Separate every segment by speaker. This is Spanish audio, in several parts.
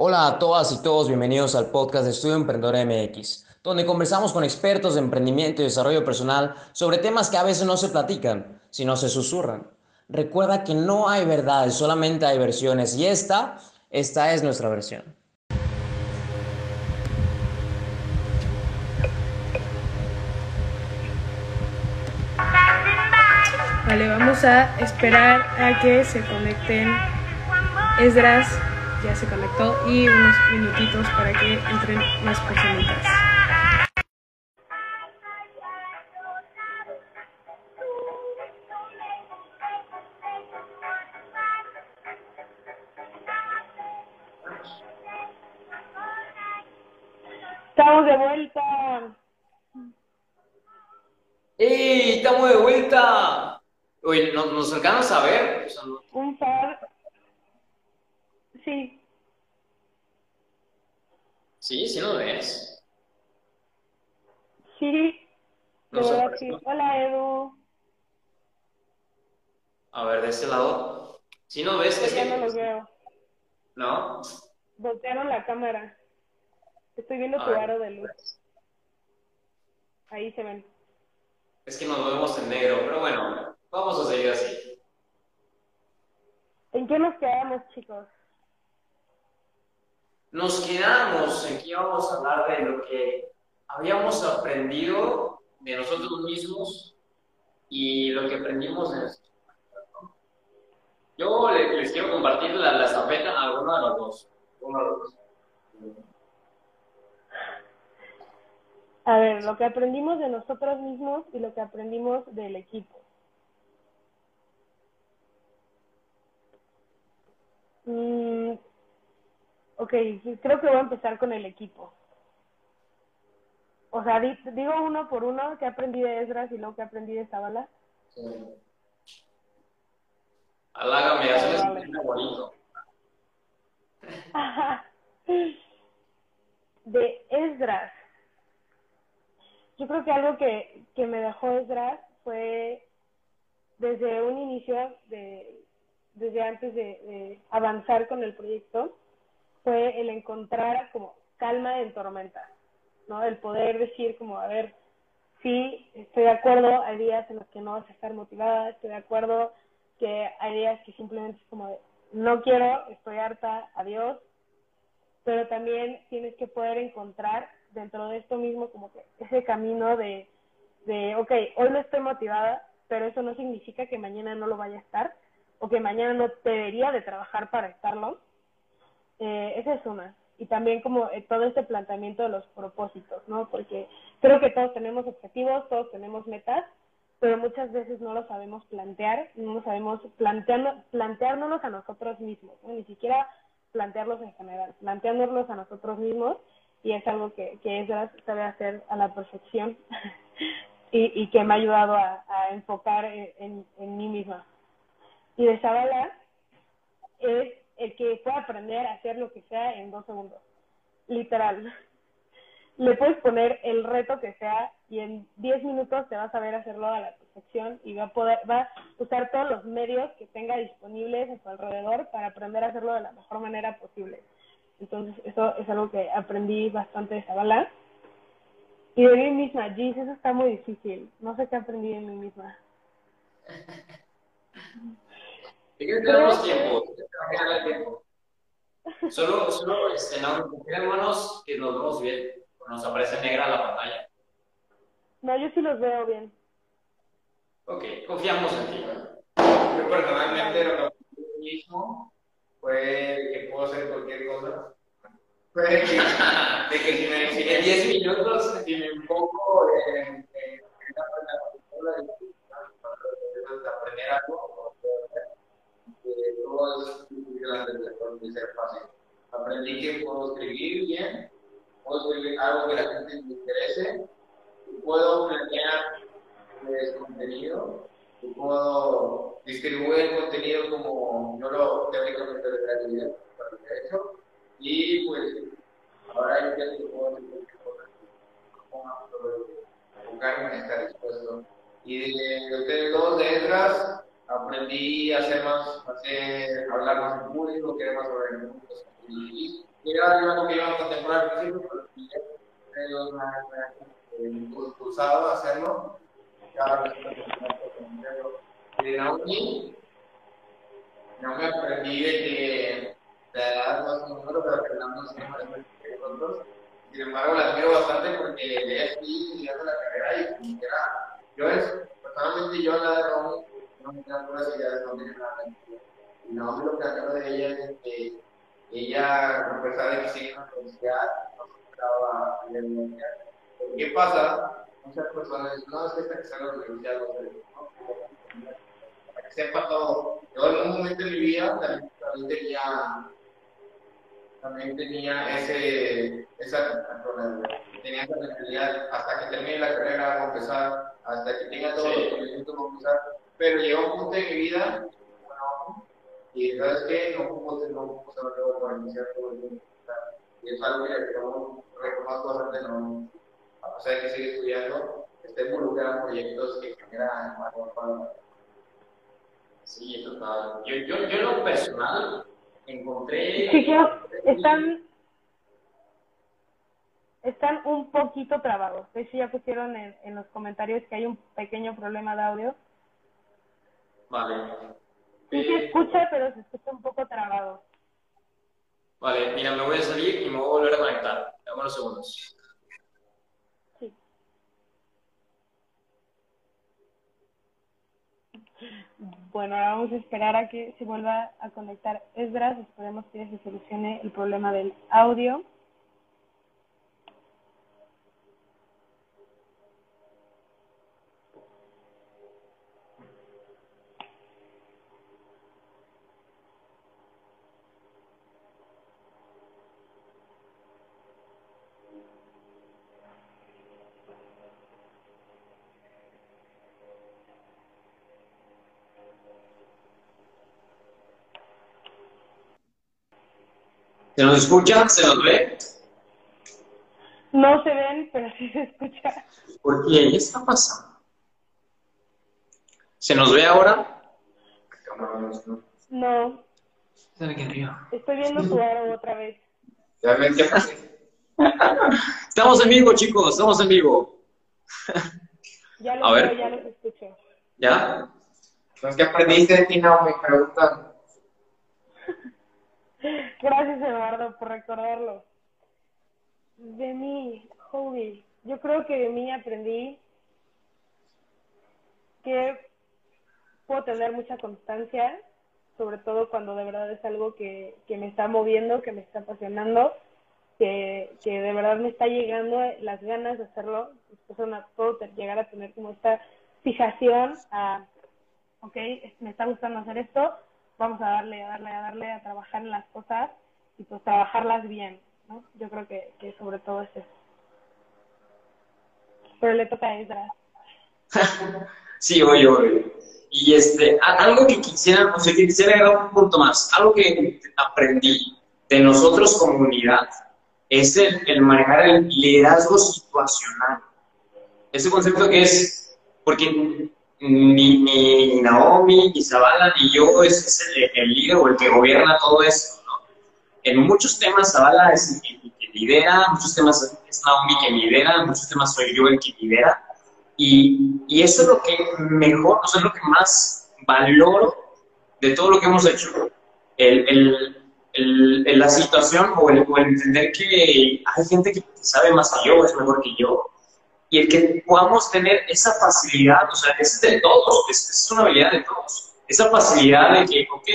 Speaker 1: Hola a todas y todos, bienvenidos al podcast de Estudio Emprendedor MX, donde conversamos con expertos de emprendimiento y desarrollo personal sobre temas que a veces no se platican, sino se susurran. Recuerda que no hay verdades, solamente hay versiones y esta, esta es nuestra versión.
Speaker 2: Vale, vamos a esperar a que se conecten Esdras, ya se conectó, y unos minutitos para que entren más personitas. Estamos de vuelta.
Speaker 1: ¡Ey! ¡Estamos de vuelta! Oye, ¿nos, nos alcanzas a ver? O sea, no-
Speaker 2: Un par. Sí,
Speaker 1: Sí, sí nos ves.
Speaker 2: sí,
Speaker 1: apareció.
Speaker 2: sí. Hola Edu.
Speaker 1: A ver, de este lado. ¿Sí nos ves? Es
Speaker 2: Ya
Speaker 1: que-
Speaker 2: no los veo.
Speaker 1: ¿No?
Speaker 2: Voltearon la cámara. Estoy viendo
Speaker 1: A
Speaker 2: tu
Speaker 1: ver.
Speaker 2: aro de luz. Ahí se ven.
Speaker 1: Es que nos vemos en negro, pero bueno, vamos a seguir así.
Speaker 2: ¿En qué nos quedamos, chicos?
Speaker 1: Nos quedamos en que íbamos a hablar de lo que habíamos aprendido de nosotros mismos y lo que aprendimos de. Yo le- les quiero compartir la, la estafeta a uno de los dos. Uno de los dos.
Speaker 2: A ver, lo que aprendimos de nosotros mismos y lo que aprendimos del equipo. Mm, ok, sí, creo que voy a empezar con el equipo. O sea, di- digo uno por uno que aprendí de Esdras y luego que aprendí de Zabala.
Speaker 1: Alágame,
Speaker 2: Vale,
Speaker 1: hazme
Speaker 2: vale.
Speaker 1: bonito.
Speaker 2: de Esdras. Yo creo que algo que, que me dejó Esdras fue desde un inicio, de, desde antes de, de avanzar con el proyecto, fue el encontrar como calma en tormenta, ¿no? El poder decir como, a ver, sí, estoy de acuerdo, hay días en los que no vas a estar motivada, estoy de acuerdo que hay días que simplemente es como de, no quiero, estoy harta, adiós, pero también tienes que poder encontrar dentro de esto mismo como que ese camino de, de, ok, hoy no estoy motivada, pero eso no significa que mañana no lo vaya a estar o que mañana no debería de trabajar para estarlo. Eh, esa es una. Y también como eh, todo este planteamiento de los propósitos, ¿no? Porque creo que todos tenemos objetivos, todos tenemos metas, pero muchas veces no lo sabemos plantear, no lo sabemos planteando, planteárnoslos a nosotros mismos. Ni siquiera plantearlos en general, planteándolos a nosotros mismos y es algo que, que Esdras sabe hacer a la perfección y, que me ha ayudado a, enfocar en, en, en mí misma. Y de Zabala es el que puede aprender a hacer lo que sea en dos segundos, literal. Le puedes poner el reto que sea y en 10 minutos te vas a ver hacerlo a la perfección y va a poder, va a usar todos los medios que tenga disponibles a su alrededor para aprender a hacerlo de la mejor manera posible. Entonces, eso es algo que aprendí bastante de Zabala. Y de mí misma, Gis, eso está muy difícil. No sé qué aprendí de mí misma.
Speaker 1: ¿De qué tenemos tiempo? ¿De qué tenemos tiempo? Solo, solo este, no, confirmémonos que nos vemos bien. Nos aparece negra la pantalla.
Speaker 2: No, yo sí los veo bien.
Speaker 1: Ok, confiamos en ti.
Speaker 3: Yo personalmente lo mismo fue que puedo hacer cualquier cosa. Fue de que, de que si me si en 10 minutos, si me enfoco en, en, en aprender algo, todo es difícil de ser fácil. Aprendí que puedo escribir bien, puedo escribir algo que la gente le interese, puedo planear pues, contenido, y puedo distribuir el contenido como yo lo teóricamente debería para lo que he hecho, y pues ahora yo ya que puedo hacer cualquier cosa, enfocarme en estar dispuesto. Y de ustedes dos, de Esdras, aprendí a hacer más, a hacer, hablar más en público, querer más sobre el mundo. Y, era algo que iba a contemplar al principio, pero me ha impulsado a hacerlo. Ya de Naomi, no me aprendí de que de dar los números, pero que no nos que nosotros. Sin embargo, la admiro bastante porque ella aquí estudiando la carrera y era, yo es, personalmente yo la de Naomi, no me puras ideas, no tiene nada. Y Naomi lo que acabo de ella es que ella, a pesar de que sigue en la universidad, no se estaba en la universidad. ¿Qué pasa? Muchas personas dicen, no, es que está que sale a la universidad, no Para que sepa todo. Yo en un momento de mi vida también, también tenía también tenía ese, esa tenía esa mentalidad hasta que termine la carrera vamos a empezar, hasta que tenga todo sí. los conocimientos vamos a empezar, pero llegó un punto de mi vida y sabes qué, no puedo no puedo saber luego para iniciar todo el mundo. Y es algo que yo reconozco bastante, no, a pesar de que sigue estudiando, está involucrado en proyectos que generan valor para
Speaker 1: Sí, total. Yo, yo, yo en lo personal encontré...
Speaker 2: Están, están un poquito trabados. De hecho, ya pusieron en, en los comentarios que hay un pequeño problema de audio.
Speaker 1: Vale.
Speaker 2: Sí se escucha, pero se escucha un poco trabado.
Speaker 1: Vale, mira, me voy a salir y me voy a volver a conectar. Dame unos segundos.
Speaker 2: Sí. Bueno, ahora vamos a esperar a que se vuelva a conectar Esdras. Esperemos que se solucione el problema del audio.
Speaker 1: ¿Se nos escucha? ¿Se nos ve?
Speaker 2: No se ven, pero sí se escucha.
Speaker 1: ¿Por qué? ¿Qué está pasando? ¿Se nos ve ahora?
Speaker 2: No.
Speaker 1: ¿Sabe quién río?
Speaker 2: Estoy viendo tu aro otra vez.
Speaker 3: ¿Ya ven qué pasa?
Speaker 1: Estamos en vivo, chicos, estamos en vivo.
Speaker 2: Ya lo
Speaker 1: A ver.
Speaker 2: veo, ya los escucho.
Speaker 1: ¿Ya?
Speaker 3: Entonces, ¿qué aprendiste de ti, no? Me preguntan.
Speaker 2: Gracias, Eduardo, por recordarlo. De mí, hobby. Yo creo que de mí aprendí que puedo tener mucha constancia, sobre todo cuando de verdad es algo que, que me está moviendo, que me está apasionando, que, que de verdad me está llegando las ganas de hacerlo. Después una- puedo llegar a tener como esta fijación a, ok, me está gustando hacer esto, vamos a darle, a darle, a darle, a trabajar en las cosas y pues trabajarlas bien, ¿no? Yo creo que, que sobre todo es eso. Pero le toca a Ezra.
Speaker 1: Sí, oye, oye. Y este, algo que quisiera, o sea, quisiera agregar un punto más, algo que aprendí de nosotros como unidad es el, el manejar el liderazgo situacional. Ese concepto que es, porque ni, ni Naomi, ni Zavala, ni yo es, es el, el líder o el que gobierna todo esto, ¿no? En muchos temas Zavala es el que, que lidera, en muchos temas es Naomi que lidera, en muchos temas soy yo el que lidera. Y, y eso es lo que mejor, o sea, es lo que más valoro de todo lo que hemos hecho. El, el, el- el- la situación o el, o el entender que hay gente que sabe más que yo, es mejor que yo. Y el que podamos tener esa facilidad, o sea, es de todos, es, es una habilidad de todos. Esa facilidad de que, ok,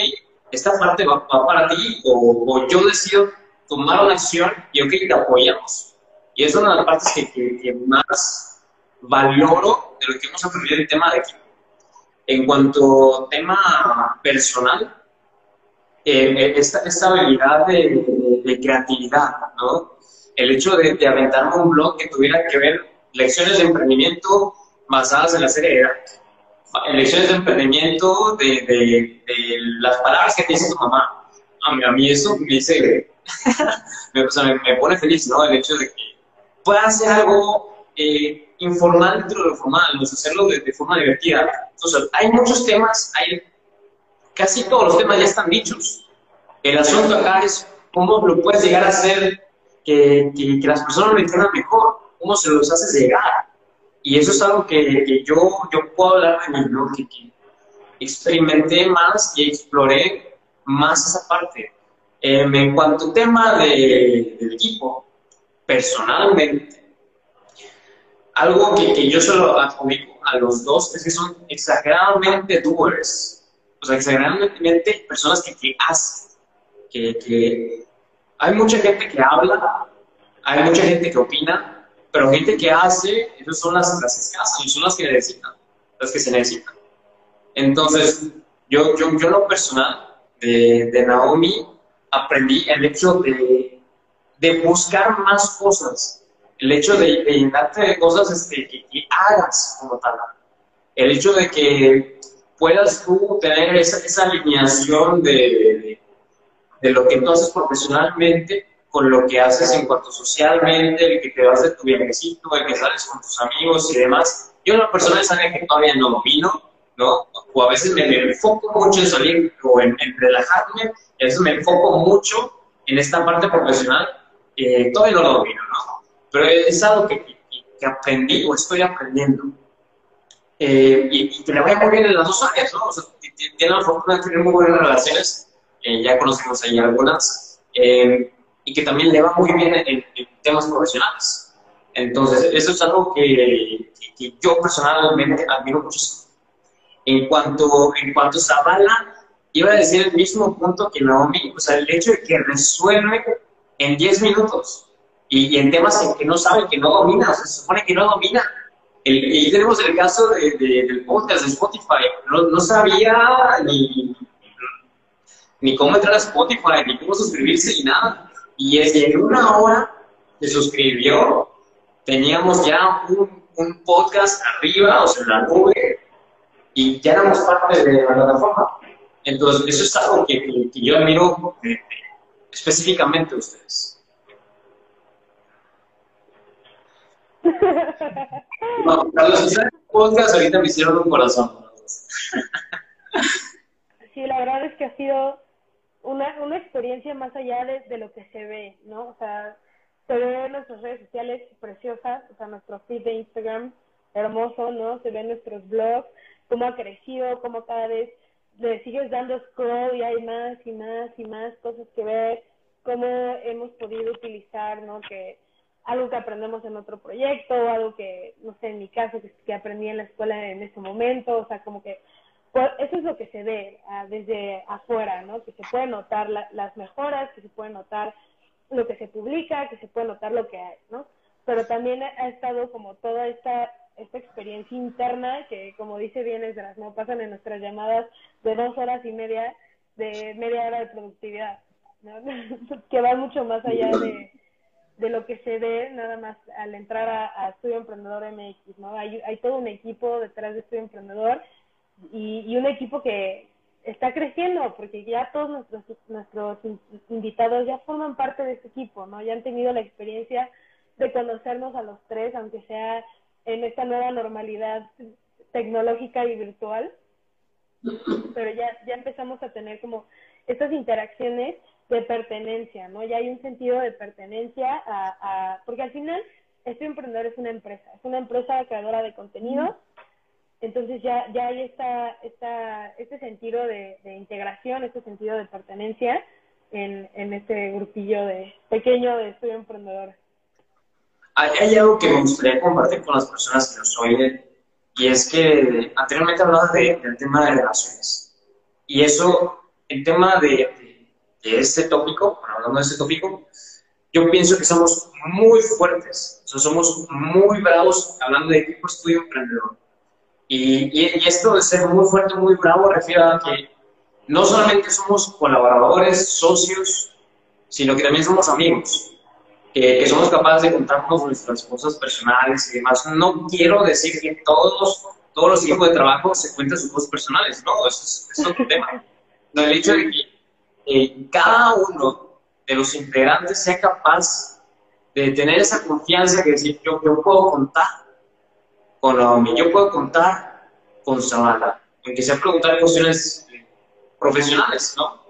Speaker 1: esta parte va, va para ti, o, o yo decido tomar una acción y, ok, te apoyamos. Y es una de las partes que, que- que más valoro de lo que hemos aprendido en tema de equipo. En cuanto a tema personal, eh, esta, esta habilidad de, de- de creatividad, ¿no? El hecho de, de aventarme un blog que tuviera que ver lecciones de emprendimiento basadas en la serie de Dark. Lecciones de emprendimiento de, de- de las palabras que te dice tu mamá. A mí, a mí eso me dice, me, o sea, me, me pone feliz, ¿no? El hecho de que pueda hacer algo eh, informal dentro de lo formal, o sea, hacerlo de, de forma divertida. Entonces, hay muchos temas, hay casi todos los temas ya están dichos. El asunto acá es cómo lo puedes llegar a hacer que, que, las personas lo entiendan mejor, cómo se los haces llegar. Y eso es algo que, que yo, yo puedo hablar de mi blog, que, experimenté más y exploré más esa parte. Em, en cuanto al tema de, del equipo, personalmente, algo que, que yo solo adjudico a los dos es que son exageradamente doers, o sea, exageradamente personas que, que hacen, que, que hay mucha gente que habla, hay mucha gente que opina, pero gente que hace, esas son las, las escasas, son las que necesitan, las que se necesitan. Entonces, yo, yo, yo lo personal de, de Naomi aprendí el hecho de, de buscar más cosas, el hecho de, de llenarte de cosas este, que, que, hagas como tal, el hecho de que puedas tú tener esa, esa alineación de, de, lo que tú haces profesionalmente con lo que haces en cuanto socialmente, el que te vas de tu viajecito, el que sales con tus amigos y demás. Yo, una persona es alguien que todavía no domino, ¿no? O a veces me, enfoco mucho en salir o en, relajarme, y a veces me enfoco mucho en esta parte profesional, eh, todavía no lo domino, ¿no? Pero es algo que, que, aprendí o estoy aprendiendo. Eh, y, que le vaya muy bien en las dos áreas, ¿no? O sea, tiene la fortuna de tener muy buenas relaciones, eh, ya conocemos ahí algunas, y que también le va muy bien en, en, temas profesionales. Entonces, eso es algo que, que yo personalmente admiro muchísimo. En cuanto, en cuanto a Zavala, iba a decir el mismo punto que Naomi, o sea, el hecho de que resuelve en 10 minutos y, en temas en que no sabe, que no domina, o sea, se supone que no domina. y tenemos el caso de, del podcast de Spotify, no, no sabía ni, ni cómo entrar a Spotify, ni cómo suscribirse, ni nada. Y es en una hora se suscribió, teníamos ya un, un podcast arriba, o sea, en la nube, y ya éramos parte de la plataforma. Entonces, eso es algo que, que, yo admiro específicamente a ustedes. No, para los que están podcast, ahorita me hicieron un corazón.
Speaker 2: Sí, la verdad es que ha sido una, una experiencia más allá de, de, lo que se ve, ¿no? O sea, se ve en nuestras redes sociales preciosas, o sea, nuestro feed de Instagram hermoso, ¿no? Se ven nuestros blogs, cómo ha crecido, cómo cada vez le sigues dando scroll y hay más y más y más cosas que ver, cómo hemos podido utilizar, ¿no? Que algo que aprendemos en otro proyecto, algo que, no sé, en mi caso, que, aprendí en la escuela en ese momento, o sea, como que eso es lo que se ve ah, desde afuera, ¿no? Que se puede notar las mejoras, que se puede notar lo que se publica, que se puede notar lo que hay, ¿no? Pero también ha estado como toda esta esta experiencia interna que, como dice bien Esdras, ¿no? Pasan en nuestras llamadas de dos horas y media, de media hora de productividad, ¿no? que va mucho más allá de, de lo que se ve nada más al entrar a, Estudio Emprendedor MX, ¿no? Hay, hay todo un equipo detrás de Estudio Emprendedor y, y un equipo que está creciendo porque ya todos nuestros, nuestros invitados ya forman parte de ese equipo, ¿no? Ya han tenido la experiencia de conocernos a los tres, aunque sea en esta nueva normalidad tecnológica y virtual, pero ya, ya empezamos a tener como estas interacciones de pertenencia, ¿no? Ya hay un sentido de pertenencia a, a porque al final este emprendedor es una empresa, es una empresa creadora de contenido, entonces ya, ya hay esta, este sentido de, integración, este sentido de pertenencia en, este grupillo de pequeño de estudio emprendedor
Speaker 1: hay, algo que me gustaría compartir con las personas que nos oyen, y es que anteriormente hablaba de, del tema de relaciones. Y eso, el tema de, este tópico, hablando de este tópico, yo pienso que somos muy fuertes, o somos muy bravos hablando de equipo estudio emprendedor. Y, y, y, esto de ser muy fuerte, muy bravo, refiere a que no solamente somos colaboradores, socios, sino que también somos amigos que somos capaces de contarnos nuestras cosas personales y demás. No quiero decir que todos, todos los equipos de trabajo se cuentan sus cosas personales, no, eso es, otro tema. No, el hecho de que cada uno de los integrantes sea capaz de tener esa confianza que decir, yo, yo puedo contar con Naomi, yo puedo contar con Samantha, aunque sea preguntar cuestiones profesionales, ¿no?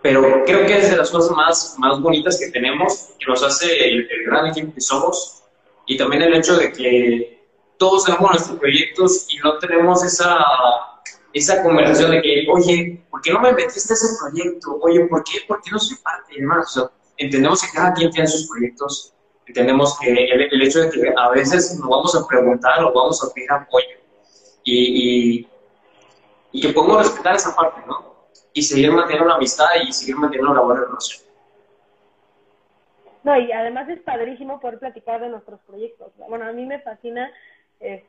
Speaker 1: pero creo que es de las cosas más, más bonitas que tenemos, que nos hace el, gran equipo que somos, y también el hecho de que todos tenemos nuestros proyectos y no tenemos esa, esa conversación de que, oye, ¿por qué no me metiste a ese proyecto? Oye, ¿por qué, ¿Por qué no soy parte? Y demás. entendemos que cada quien tiene sus proyectos, entendemos que el, hecho de que a veces nos vamos a preguntar o vamos a pedir apoyo y, y, y que podemos respetar esa parte, ¿no? y seguir manteniendo la amistad y seguir manteniendo la buena relación.
Speaker 2: No, y además es padrísimo poder platicar de nuestros proyectos. Bueno, a mí me fascina eh,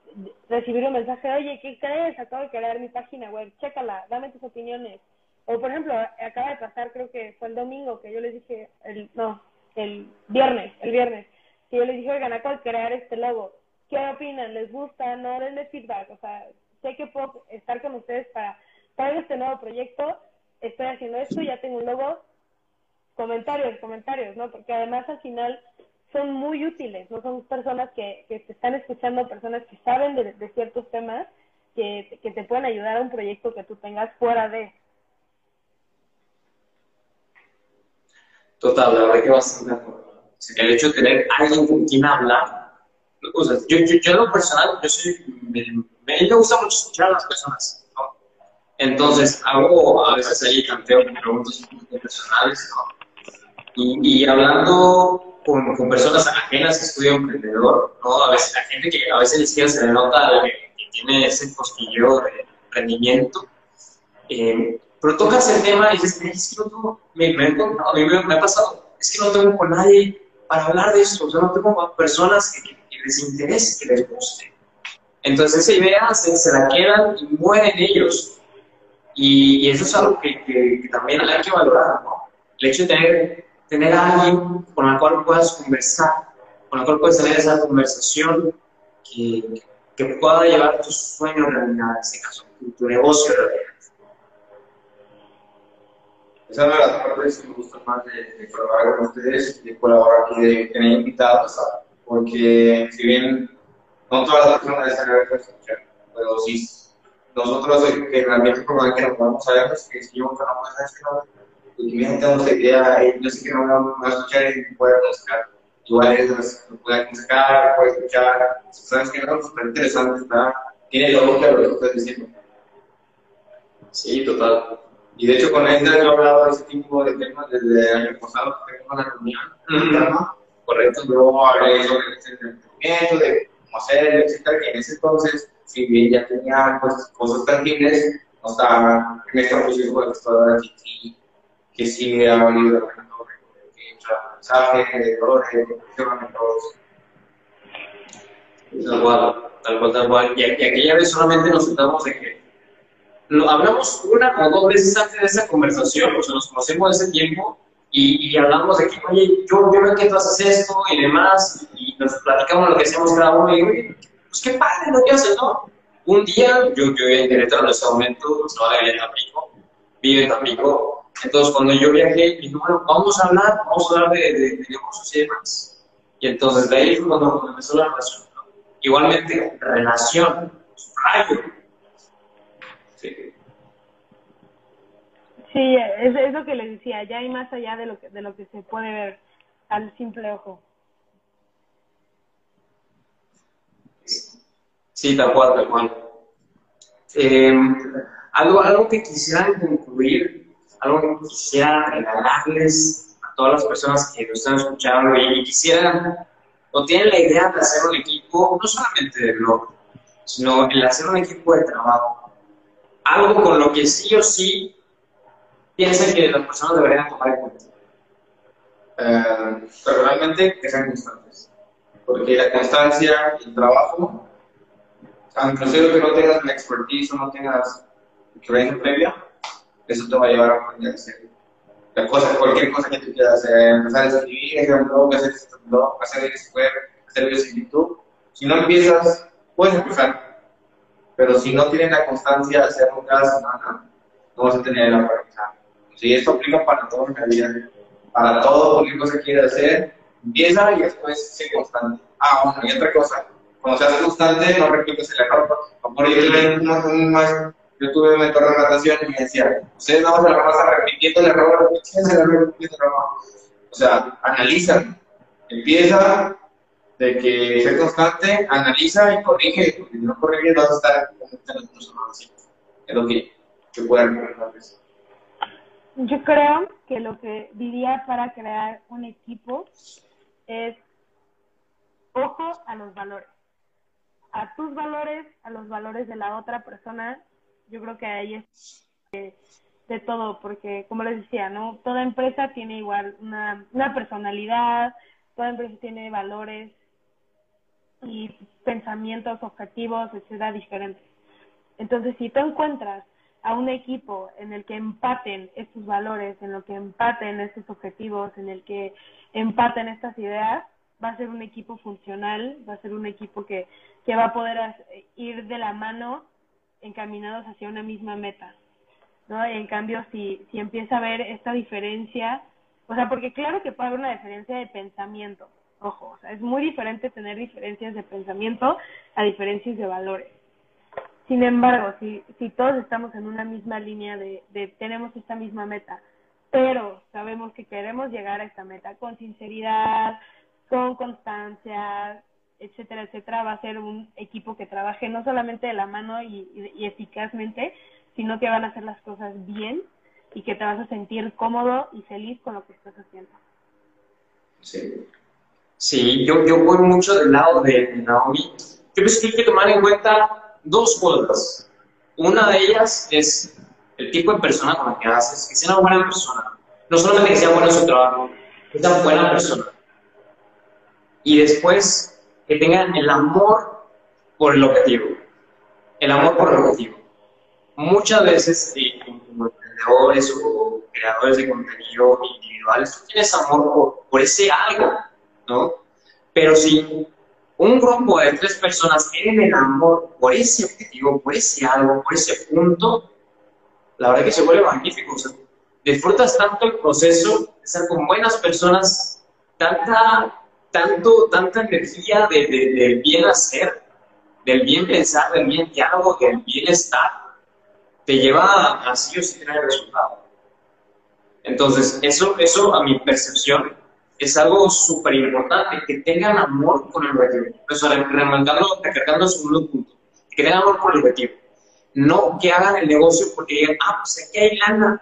Speaker 2: recibir un mensaje, oye, ¿qué crees? Acabo de crear mi página web, chécala, dame tus opiniones. O, por ejemplo, acaba de pasar, creo que fue el domingo, que yo les dije, el, no, el viernes, el viernes, que yo les dije, oigan, acabo de crear este logo, ¿qué opinan? ¿Les gusta? No, denle feedback. O sea, sé que puedo estar con ustedes para traer este nuevo proyecto estoy haciendo esto, ya tengo un logo, comentarios, comentarios, ¿no? Porque además al final son muy útiles, ¿no? Son personas que, que te están escuchando, personas que saben de, ciertos temas que, que te pueden ayudar a un proyecto que tú tengas fuera de.
Speaker 1: Total, la verdad que bastante de acuerdo. El hecho de tener alguien con quien hablar. O sea, yo, yo, yo en lo personal, yo soy, me, me, me gusta mucho escuchar a las personas entonces, hago a veces ahí canteo preguntas personales, Y, y hablando con, con, personas ajenas que estudian emprendedor, ¿no? A veces, la gente que a veces ni siquiera se le nota que, tiene ese cosquilleo de emprendimiento, eh, pero tocas el tema y dices, es que no tengo, me, me, mí me, ha pasado, es que no tengo con nadie para hablar de esto, o no tengo personas que, les interese, que les guste. Entonces esa idea se, se la quedan y mueren ellos y, eso es algo que, que, también hay que valorar, ¿no? El hecho de tener, tener a alguien con el cual puedas conversar, con el cual puedes tener esa conversación que, que pueda llevar tus sueños a realidad, en este caso, tu, negocio a realidad.
Speaker 3: Esa es una de las partes que me gusta más de, de colaborar con ustedes, de colaborar y de tener invitados, porque si bien no todas las personas están abiertas a escuchar, pero sí nosotros que realmente por que nos vamos a ver, pues que si yo no que no, y mi gente no se queda, yo sé que no me va a escuchar y puede buscar. Igual es, lo puede buscar, puede escuchar, sabes que no, súper interesante, está, tiene lógica lo que estás diciendo.
Speaker 1: Sí, total.
Speaker 3: Y de hecho con él he hablado de ese tipo de temas desde el año pasado, que tenemos la reunión, correcto, luego hablé sobre el entendimiento, de cómo hacerlo, etcétera, que en ese entonces si bien ya tenía pues, cosas tangibles, no estaba en esta posición de que sí, que sí ha venido mensaje, de errores, de todos.
Speaker 1: Tal cual, tal cual, tal cual. Y, aquella vez solamente nos sentamos de que lo, hablamos una o dos veces antes de esa conversación, o sea, nos conocemos ese tiempo y, y, hablamos de que, oye, yo, yo veo que tú haces esto y demás, y, nos platicamos lo que hacemos cada uno, y oye, pues qué padre lo que haces, ¿no? Un día, yo, yo en Querétaro en ese momento, estaba en Tampico, vive en Tampico, entonces cuando yo viajé, dije, bueno, vamos a hablar, vamos a hablar de, de, de negocios y demás. Y entonces de ahí fue cuando empezó la relación. Igualmente, relación, rayo.
Speaker 2: Sí. Es, es, lo que les decía, ya hay más allá de lo que, de lo que se puede ver al simple ojo.
Speaker 1: Sí, tal cual, tal cual. Eh, algo, algo que quisiera concluir, algo que quisiera regalarles a todas las personas que nos están escuchando y, quisieran o tienen la idea de hacer un equipo, no solamente de blog, sino el hacer un equipo de trabajo. Algo con lo que sí o sí piensan que las personas deberían tomar en cuenta.
Speaker 3: Eh, pero realmente que sean constantes. Porque la constancia y el trabajo inclusive que no tengas la expertise o no tengas experiencia previa, eso te va a llevar a la cosa, cualquier cosa que tú quieras hacer, empezar a escribir, hacer un blog, hacer un blog, hacer web, hacer videos en YouTube. Si no empiezas, puedes empezar, pero si no tienes la constancia de hacerlo cada semana, no vas a tener la práctica. Si esto aplica para todo en la vida, para todo, cualquier cosa que quieras hacer, empieza y después sé constante. Ah, bueno, y otra cosa, cuando seas constante, no repites el error. Por un, yo tuve un mentor de natación y me decía, ustedes no se la pasan repitiendo el error, repitiendo el error, repitiendo el error. O sea, analizan, empieza de que ser constante, analiza y corrige, porque si no corrige vas a estar en los Es lo que, que.
Speaker 2: Yo creo que lo que diría para crear un equipo es ojo a los valores. A tus valores, a los valores de la otra persona. Yo creo que ahí es de, todo, porque como les decía, ¿no? Toda empresa tiene igual una, una personalidad, toda empresa tiene valores y pensamientos, objetivos, etcétera, diferentes. Entonces, si tú encuentras a un equipo en el que empaten estos valores, en lo que empaten estos objetivos, en el que empaten estas ideas, va a ser un equipo funcional, va a ser un equipo que, que va a poder ir de la mano encaminados hacia una misma meta. ¿no? en cambio, si, si empieza a haber esta diferencia, o sea, porque claro que puede haber una diferencia de pensamiento, ojo, o sea, es muy diferente tener diferencias de pensamiento a diferencias de valores. Sin embargo, si, si todos estamos en una misma línea de, de tenemos esta misma meta, pero sabemos que queremos llegar a esta meta con sinceridad, con constancia, etcétera, etcétera, va a ser un equipo que trabaje no solamente de la mano y, y, eficazmente, sino que van a hacer las cosas bien y que te vas a sentir cómodo y feliz con lo que estás haciendo.
Speaker 1: Sí, sí yo, yo voy mucho del lado de, Naomi. Yo pienso que hay que tomar en cuenta dos cosas. Una de ellas es el tipo de persona con la que haces, que sea una buena persona. No solamente que sea buena en su trabajo, que sea una buena persona. Y después, que tengan el amor por el objetivo. El amor por el objetivo. Muchas veces, eh, como emprendedores o creadores de contenido individuales, tú tienes amor por, por ese algo, ¿no? Pero si un grupo de tres personas tienen el amor por ese objetivo, por ese algo, por ese punto, la verdad que se vuelve magnífico. disfrutas tanto el proceso de estar con buenas personas, tanta, tanto, tanta energía de, del bien hacer, del bien pensar, del bien diálogo, del bienestar, te lleva a sí o sí tener resultado. Entonces, eso, eso a mi percepción es algo súper importante, que tengan amor por el objetivo. Eso, remarcando, recargando el segundo punto, que tengan amor por el objetivo. No que hagan el negocio porque digan, ah, pues aquí hay lana,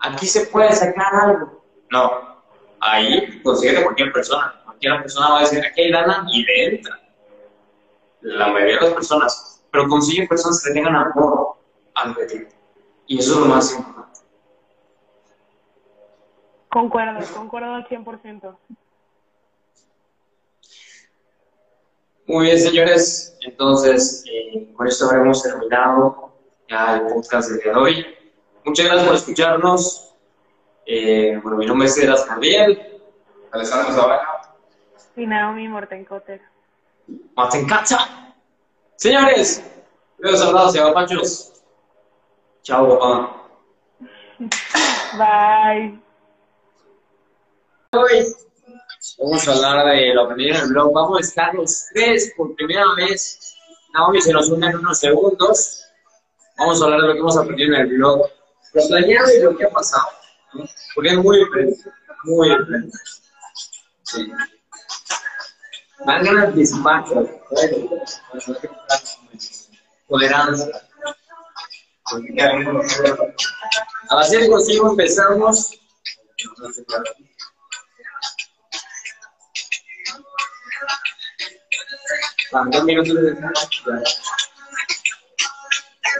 Speaker 1: aquí se puede sacar algo. No, ahí consigue cualquier persona. Cualquier persona va a decir, aquí hay lana y le entra. La mayoría de las personas, pero consiguen personas que tengan amor al objetivo. Y eso es lo más importante.
Speaker 2: Concuerdo, concuerdo al 100%.
Speaker 1: Muy bien, señores. Entonces, eh, con esto habremos terminado ya el podcast del día de hoy. Muchas gracias por escucharnos. Eh, bueno, mi nombre es Eras Gabriel.
Speaker 3: Alessandro Zavala.
Speaker 2: Y Naomi Mortencotter.
Speaker 1: Mortencata. Señores, los saludos y Panchos. Chao, papá.
Speaker 2: Bye.
Speaker 1: Hoy vamos a hablar de lo en el blog. Vamos a estar los tres por primera vez. Naomi se nos une en unos segundos. Vamos a hablar de lo que hemos aprendido en el blog. Lo planeado y lo que ha pasado. Porque es muy diferente. Muy diferente. Sí. Van ganas de Tolerancia. A las 6 consigo empezamos.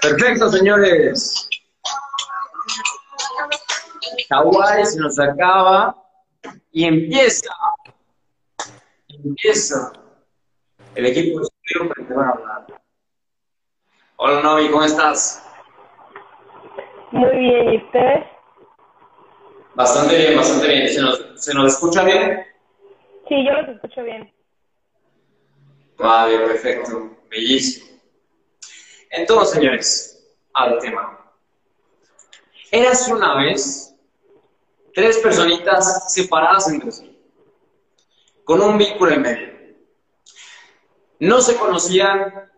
Speaker 1: Perfecto, señores. Hawái se nos acaba y empieza. Empieza el equipo de estudio que te van a hablar. Hola, Novi, ¿cómo estás?
Speaker 2: Muy bien, ¿y usted?
Speaker 1: Bastante bien, bastante bien. ¿Se nos, ¿Se nos escucha bien?
Speaker 2: Sí, yo los escucho bien.
Speaker 1: Vale, perfecto, bellísimo. Entonces, señores, al tema. Eras una vez tres personitas separadas entre sí, con un vínculo en medio. No se conocían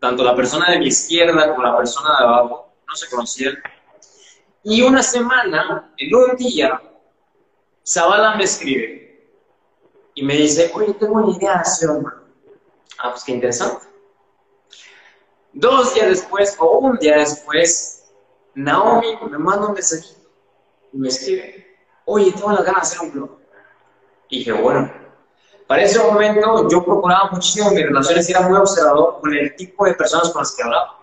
Speaker 1: tanto la persona de mi izquierda como la persona de abajo, no se conocían. Y una semana, en un día, Zavala me escribe y me dice, oye, tengo una idea de hacer Ah, pues qué interesante. Dos días después, o un día después, Naomi me manda un mensajito y me escribe, oye, tengo la ganas de hacer un blog. Y dije, bueno, para ese momento yo procuraba muchísimo mis relaciones y era muy observador con el tipo de personas con las que hablaba.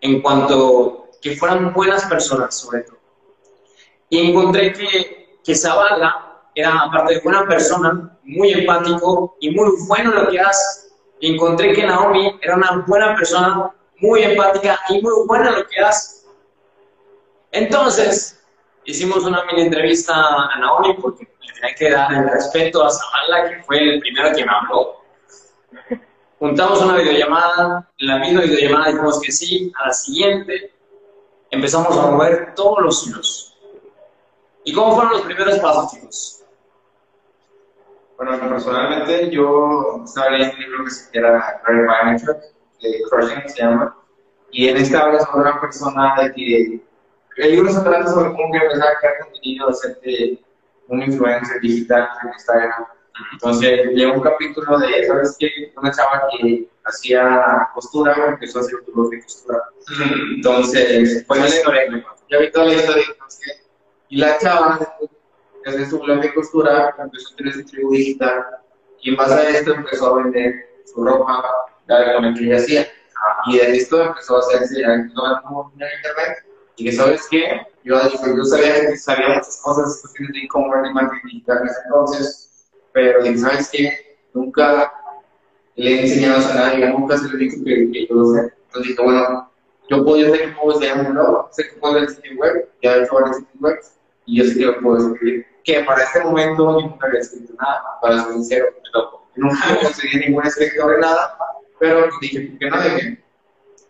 Speaker 1: En cuanto que fueran buenas personas, sobre todo. Y encontré que, que Zavala era, aparte de buena persona, muy empático y muy bueno en lo que hace. Encontré que Naomi era una buena persona, muy empática y muy buena en lo que hace. Entonces, hicimos una mini entrevista a Naomi porque le tenía que dar el respeto a Zavala, que fue el primero que me habló. Juntamos una videollamada, en la misma videollamada dijimos que sí, a la siguiente empezamos a mover todos los hilos. ¿Y cómo fueron los primeros pasos, chicos?
Speaker 3: Bueno, personalmente yo estaba leyendo un libro que se llama Career Manager, de Crushing se llama, y en este habla sobre una persona de que el libro se trata sobre cómo que empezar a crear contenido, hacerte un influencer digital en Instagram. Entonces, llegó un capítulo de, ¿sabes qué? Una chava que hacía costura, empezó a hacer blog de costura. Entonces, pues la historia, ya vi toda la historia, entonces, y la chava, desde su blog de costura, empezó a tribu digital, y en base a esto empezó a vender su ropa, con el que ella hacía. Y de esto empezó a hacerse, empezó a en internet, y que sabes qué, yo, yo sabía sabía muchas cosas, de e-commerce y marketing digital en ese entonces, pero dije, ¿sabes qué? Nunca le he enseñado a nadie, nunca se lo dicho que, que yo lo sé. Entonces dije, bueno, yo puedo, yo sé que puedo enseñar un blog, sé que puedo hacer sitio web, ya he hecho varios sitios web, y yo sé que lo puedo escribir. Que para este momento yo nunca había escrito nada, para ser sincero, nunca conseguí ningún escritor de nada, pero dije, ¿por qué no? Dije,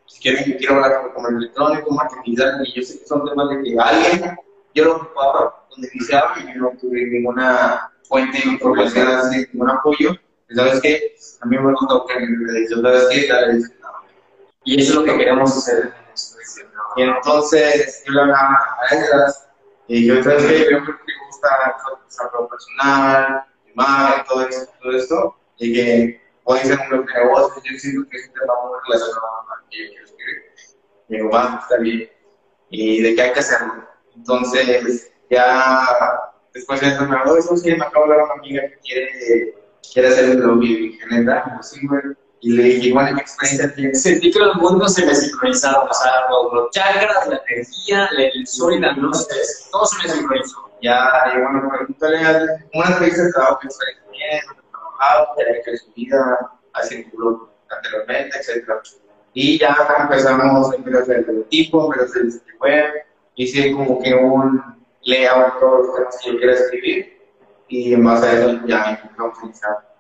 Speaker 3: si quieren, quiero hablar con el electrónico, marketing, y yo sé que son temas de que alguien, yo lo ocupaba donde iniciaba y yo no tuve ninguna fuente de información, así, ningún apoyo. ¿Sabes qué? A mí me gusta que me ¿sabes qué?
Speaker 1: Y eso es lo que queremos hacer.
Speaker 3: Y entonces yo le hablaba a ellas, y yo, ¿sabes qué? Yo creo que gusta desarrollo personal, imagen, todo esto, todo esto, y que puede ser un negocios, yo siento que es un tema muy relacionado a lo que yo quiero escribir. Y digo, va, está bien. ¿Y de qué hay que hacerlo? Entonces, ya después de eso me habló, eso que me acabo de hablar una amiga que quiere, quiere hacer un blog y dije, neta, imposible. Y le dije, ¿cuál experiencia tienes?
Speaker 1: Sentí que los mundos se me sincronizaron, o sea, los, chakras, la energía, el sol y la luz, todo se me sincronizó.
Speaker 3: Ya, y bueno, pregúntale a una entrevista de trabajo que experiencia tienes, trabajado, que hecho su vida, hacia blog anteriormente, etc. Y ya empezamos a empezar el tipo, empezar a hacer el sitio web, hice como que un layout todos los temas que yo quiera escribir y en base a eso ya empezamos a utilizar.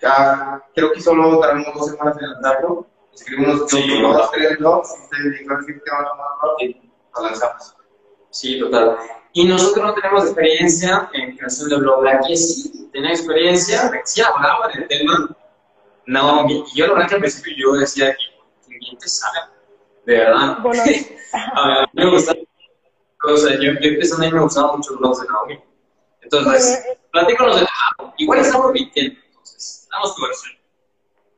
Speaker 3: Ya creo que solo tardamos dos semanas en lanzarlo, escribimos sí, dos, tres blogs y se dedican a escribir temas más y lo lanzamos.
Speaker 1: Sí, total. Y nosotros no tenemos experiencia en creación de blog. Aquí sí tenía experiencia, sí hablaba del tema. No, y yo la verdad que al principio yo decía que clientes saben, de verdad. Bueno. a mí me gusta. O sea, yo, yo empecé a mí me gustaban mucho los blogs de Naomi. Entonces, bueno, platícanos de Igual estamos mintiendo,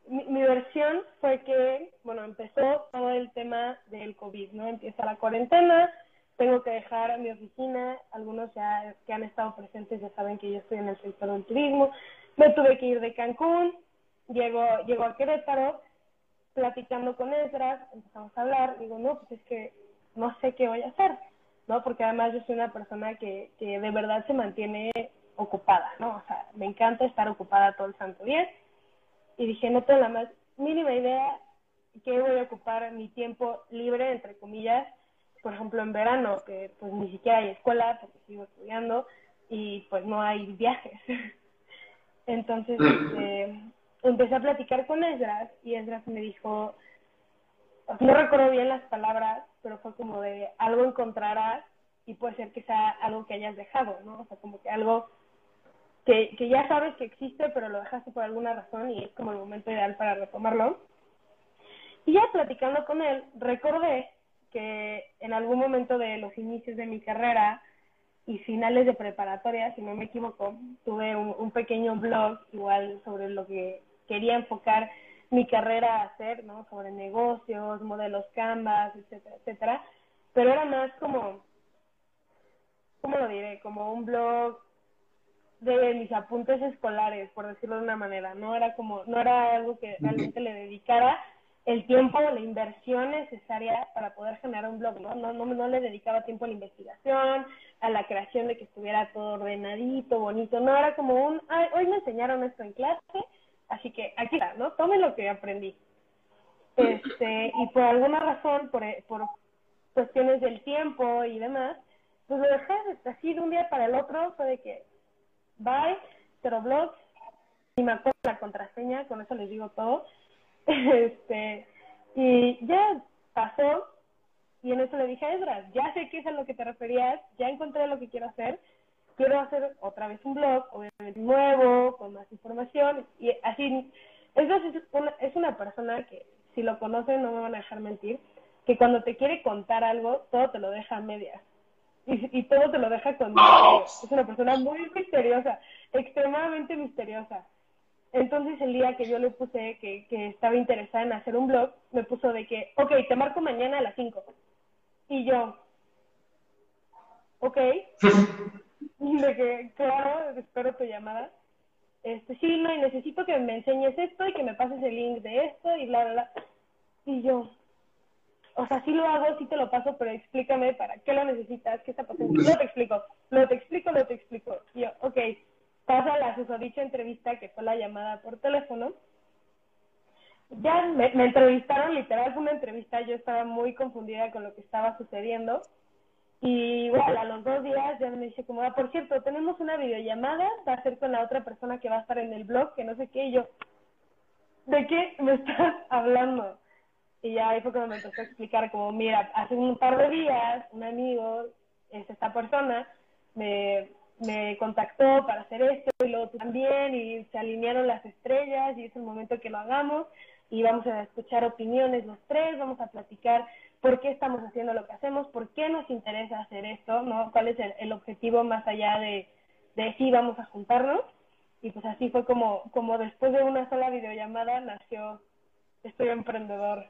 Speaker 2: Mi, mi, versión fue que, bueno, empezó todo el tema del COVID, ¿no? Empieza la cuarentena, tengo que dejar mi oficina, algunos ya que han estado presentes ya saben que yo estoy en el sector del turismo, me tuve que ir de Cancún, llego, llego a Querétaro, platicando con Esdras, empezamos a hablar, digo, no, pues es que no sé qué voy a hacer, ¿no? Porque además yo soy una persona que, que de verdad se mantiene ocupada, ¿no? O sea, me encanta estar ocupada todo el santo día. Y dije, no tengo la más mínima idea qué voy a ocupar mi tiempo libre, entre comillas, por ejemplo, en verano, que pues ni siquiera hay escuela porque sigo estudiando y pues no hay viajes. Entonces, este, empecé a platicar con Esdras y Esdras me dijo, no recuerdo bien las palabras, pero fue como de algo encontrarás y puede ser que sea algo que hayas dejado, ¿no? O sea, como que algo que, que ya sabes que existe, pero lo dejaste por alguna razón y es como el momento ideal para retomarlo. Y ya platicando con él, recordé que en algún momento de los inicios de mi carrera y finales de preparatoria, si no me equivoco, tuve un, pequeño blog igual sobre lo que quería enfocar mi carrera a hacer, ¿no? Sobre negocios, modelos Canvas, etcétera, etcétera. Pero era más como, ¿cómo lo diré? Como un blog de mis apuntes escolares, por decirlo de una manera. No era como, no era algo que realmente le dedicara el tiempo, la inversión necesaria para poder generar un blog, ¿no? No, no, no le dedicaba tiempo a la investigación, a la creación de que estuviera todo ordenadito, bonito, no, era como un, Ay, hoy me enseñaron esto en clase, así que aquí está, ¿no? Tome lo que aprendí. Este, y por alguna razón, por, por cuestiones del tiempo y demás, pues lo dejé así de un día para el otro, fue de que, bye, cero blogs, y me acuerdo la contraseña, con eso les digo todo, este, y ya pasó, y en eso le dije a Ezra, ya sé que es a lo que te referías, ya encontré lo que quiero hacer, quiero hacer otra vez un blog, obviamente nuevo, con más información, y así, Ezra es una, es una persona que, si lo conocen, no me van a dejar mentir, que cuando te quiere contar algo, todo te lo deja a medias. Y, y todo te lo deja con... Es una persona muy misteriosa, extremadamente misteriosa. Entonces el día que yo le puse que, que estaba interesada en hacer un blog, me puso de que, ok, te marco mañana a las 5. Y yo, ok. de que, claro, espero tu llamada. Este, sí, no, y necesito que me enseñes esto y que me pases el link de esto y bla, bla, bla. Y yo, o sea, sí lo hago, sí te lo paso, pero explícame para qué lo necesitas, qué está pasando. No te explico, lo te explico, lo te explico. Y yo, ok pasa la susodicha entrevista, que fue la llamada por teléfono. Ya me, entrevistaron, literal, fue una entrevista, yo estaba muy confundida con lo que estaba sucediendo. Y bueno, a los dos días ya me dice como, ah, por cierto, tenemos una videollamada, va a ser con la otra persona que va a estar en el blog, que no sé qué, y yo, ¿de qué me estás hablando? Y ya ahí fue cuando me empezó a explicar como, mira, hace un par de días un amigo, es esta persona, me, me contactó para hacer esto y luego tú también y se alinearon las estrellas y es el momento que lo hagamos y vamos a escuchar opiniones los tres, vamos a platicar por qué estamos haciendo lo que hacemos, por qué nos interesa hacer esto, ¿no? ¿Cuál es el, objetivo más allá de, de si vamos a juntarnos? Y pues así fue como, como después de una sola videollamada nació Estoy Emprendedor.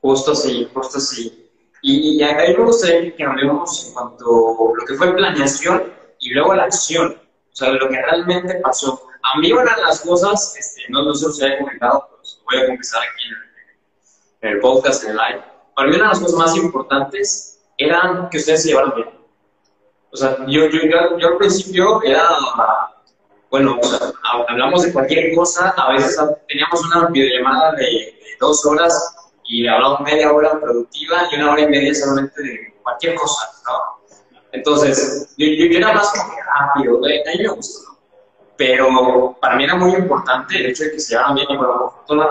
Speaker 1: Justo sí, justo sí. Y ahí me gustaría que hablemos en cuanto a lo que fue planeación y luego la acción, o sea, lo que realmente pasó. A mí una de las cosas, este, no, no sé si os haya comentado, pero voy a confesar aquí en el, podcast, en el live. Para mí una de las cosas más importantes eran que ustedes se llevaran bien. O sea, yo, yo, yo, al principio era, bueno, hablamos de cualquier cosa, a veces teníamos una videollamada de, de dos horas y hablamos media hora productiva y una hora y media solamente de cualquier cosa, ¿no? Entonces, yo, yo, era más como rápido, mí me gustó, ¿no? Pero para mí era muy importante el hecho de que se llevaran bien y bueno, por fortuna,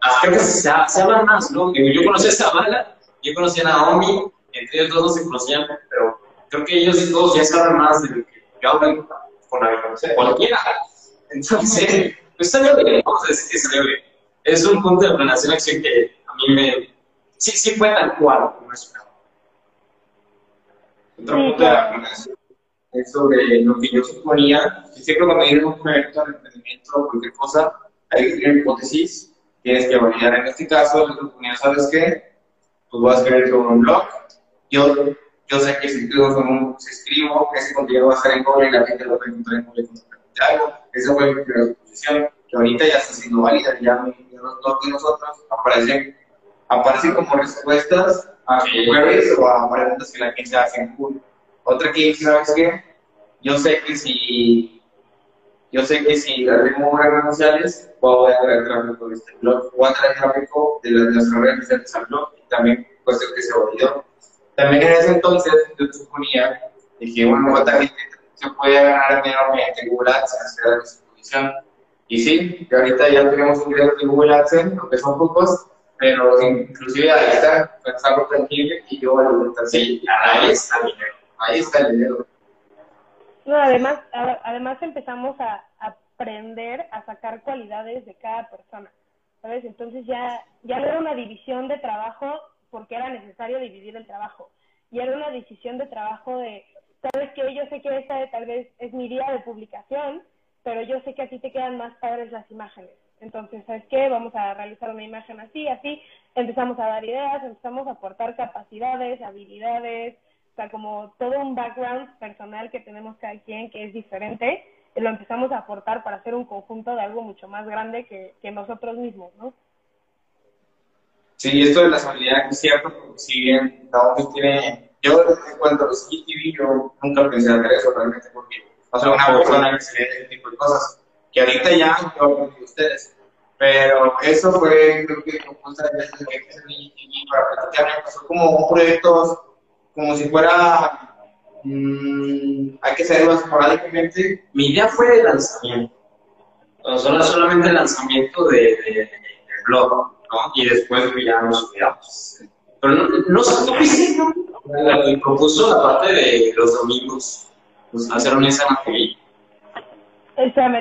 Speaker 1: hasta que se, se hablan más, ¿no? Yo conocí a Zavala, yo conocí a Naomi, entre ellos dos no se conocían, pero creo que ellos todos ya saben más de lo que yo hablo con cualquiera. Entonces, pues salió bien, decir que salió bien. Es un punto de planeación acción que mí me... Sí, sí fue tal cual como esperaba.
Speaker 3: Otro punto de la planeación es sobre lo que yo suponía, que siempre cuando hay un proyecto de emprendimiento o cualquier cosa, hay que tener hipótesis, tienes que validar. En este caso, yo suponía, ¿sabes qué? Pues voy a escribir sobre un blog. Yo, yo sé que si escribo, sobre un, si escribo, ese contenido va a estar en Google y la gente lo va a encontrar en Google algo. Esa fue mi primera posición, que ahorita ya está siendo válida, ya, ya aquí nosotros aparecen aparecen como respuestas a queries o a preguntas que la gente hace en Google. Otra que dice, ¿sabes qué? Yo sé que si yo sé que si redes sociales, voy a traer tráfico de este blog, voy a traer tráfico de las, redes sociales al blog y también ser que se olvidó. También en ese entonces yo suponía, dije, bueno, ¿cuánta gente se puede ganar mediante Google AdSense a esa posición? Y sí, que ahorita ya tenemos un ingreso de Google AdSense, aunque son pocos, pero inclusive ahí está, es algo tangible y yo valoro sí, ahí está el dinero, ahí está el dinero.
Speaker 2: No, además, además empezamos a aprender a sacar cualidades de cada persona. ¿sabes? Entonces ya, ya no era una división de trabajo porque era necesario dividir el trabajo, y era una decisión de trabajo de, sabes que yo sé que esta tal vez es mi día de publicación, pero yo sé que a ti te quedan más padres las imágenes. Entonces, ¿sabes qué? Vamos a realizar una imagen así, así. Empezamos a dar ideas, empezamos a aportar capacidades, habilidades, o sea, como todo un background personal que tenemos cada quien que es diferente, lo empezamos a aportar para hacer un conjunto de algo mucho más grande que, nosotros mismos, ¿no?
Speaker 3: Sí, esto de las habilidades es cierto, porque si bien cada uno tiene... Yo, en cuanto a los TV, yo nunca pensé hacer eso realmente, porque no una persona que se ese tipo de cosas, que ahorita ya yo aprendí ustedes. Pero eso fue, creo que, muchas veces que es para platicar, pasó como un proyecto, como si fuera Mm, hay que hacerlo esporádicamente.
Speaker 1: Mi idea fue el lanzamiento. O sea, solamente el lanzamiento de, de, del blog, ¿no? Y después ya nos subíamos. Pero no, no, no ¿no? propuso la parte de los domingos. Pues, hacer un.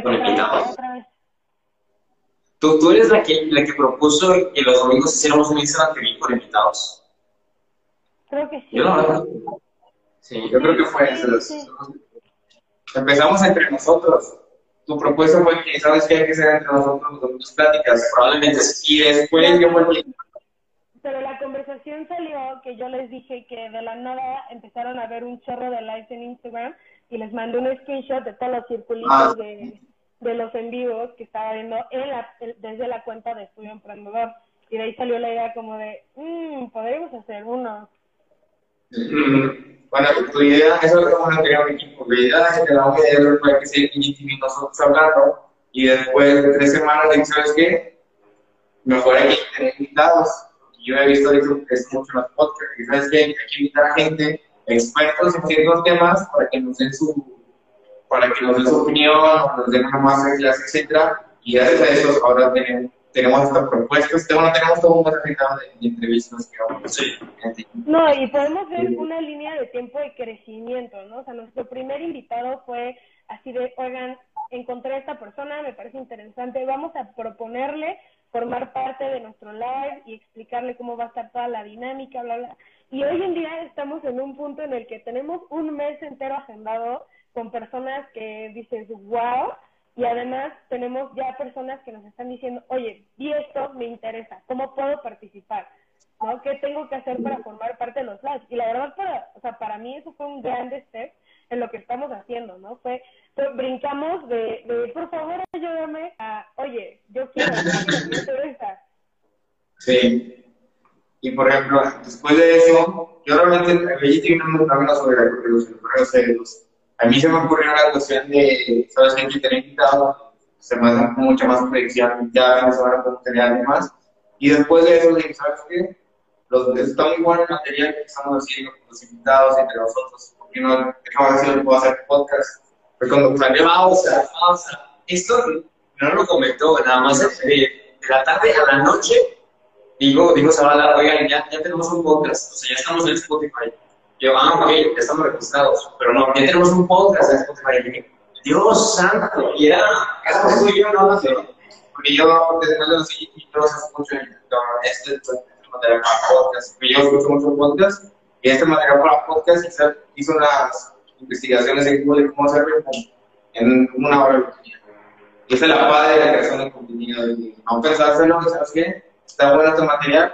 Speaker 1: Con invitados. ¿Tú, tú eres la que, la que propuso que los domingos hiciéramos un Instagram TV con invitados.
Speaker 2: Creo que sí.
Speaker 1: Yo no,
Speaker 3: Sí, yo creo que fue eso. Empezamos entre nosotros. Tu propuesta fue que, ¿sabes qué hay que hacer entre nosotros dos pláticas? Probablemente sí. Y después yo
Speaker 2: volví. Pero la conversación salió que yo les dije que de la nada empezaron a ver un chorro de likes en Instagram y les mandé un screenshot de todos los circulitos ah. de, de, los en vivos que estaba viendo en la, desde la cuenta de Estudio Emprendedor. Y de ahí salió la idea como de, mmm, podríamos hacer uno.
Speaker 3: Bueno, tu idea, eso es no tenía un equipo. La idea es que la una idea fue que se y nosotros hablando, y después de tres semanas dije, ¿sabes qué? Mejor hay que tener invitados. Yo he visto eso que es mucho en los podcasts, y ¿sabes qué? Hay que invitar a gente, expertos en ciertos temas, para que nos den su, para que nos den su opinión, nos den una clase, etcétera, y gracias a eso ahora tenemos tenemos esta propuesta, este, bueno, tenemos todo un resultado de, entrevistas que vamos sí.
Speaker 2: No, y podemos ver una línea de tiempo de crecimiento, ¿no? O sea, nuestro primer invitado fue así de, oigan, encontré a esta persona, me parece interesante, vamos a proponerle formar parte de nuestro live y explicarle cómo va a estar toda la dinámica, bla, bla. Y hoy en día estamos en un punto en el que tenemos un mes entero agendado con personas que dices, wow, y además tenemos ya personas que nos están diciendo, oye, vi esto, me interesa, ¿cómo puedo participar? ¿No? ¿Qué tengo que hacer para formar parte de los labs? Y la verdad, para, o sea, para mí eso fue un gran step en lo que estamos haciendo, ¿no? Fue, brincamos de, de, por favor, ayúdame a, oye, yo quiero, me interesa.
Speaker 3: Sí. Y por ejemplo, después de eso, yo realmente, allí tiene un camino sobre los correos a mí se me ocurrió la cuestión de, ¿sabes qué? Que tener invitado, se me hace mucha más predicción, ya no sabrán cómo tener alguien más. Y después de eso dije, ¿sabes qué? Los, está muy bueno el material que estamos haciendo con los invitados entre nosotros. ¿Por qué no dejamos así lo puedo hacer podcast? Pues cuando salió,
Speaker 1: pausa, pausa. Esto no lo comentó, nada más de, de la tarde a la noche. Digo, digo, Zabala, oigan, ya, ya tenemos un podcast, o sea, ya estamos en Spotify yo, ah, ok, ya estamos registrados, pero no, ya tenemos un podcast en Spotify. Dios santo, y era, eso soy yo, no, sé.
Speaker 3: Porque yo, desde de los y yo escucho este, este material para podcast, porque yo escucho mucho podcast, y este material para podcast hizo unas investigaciones en Google de cómo hacerlo en una hora de Y esa es la padre de la creación de contenido, no pensárselo, ¿sabes qué? Está bueno este material,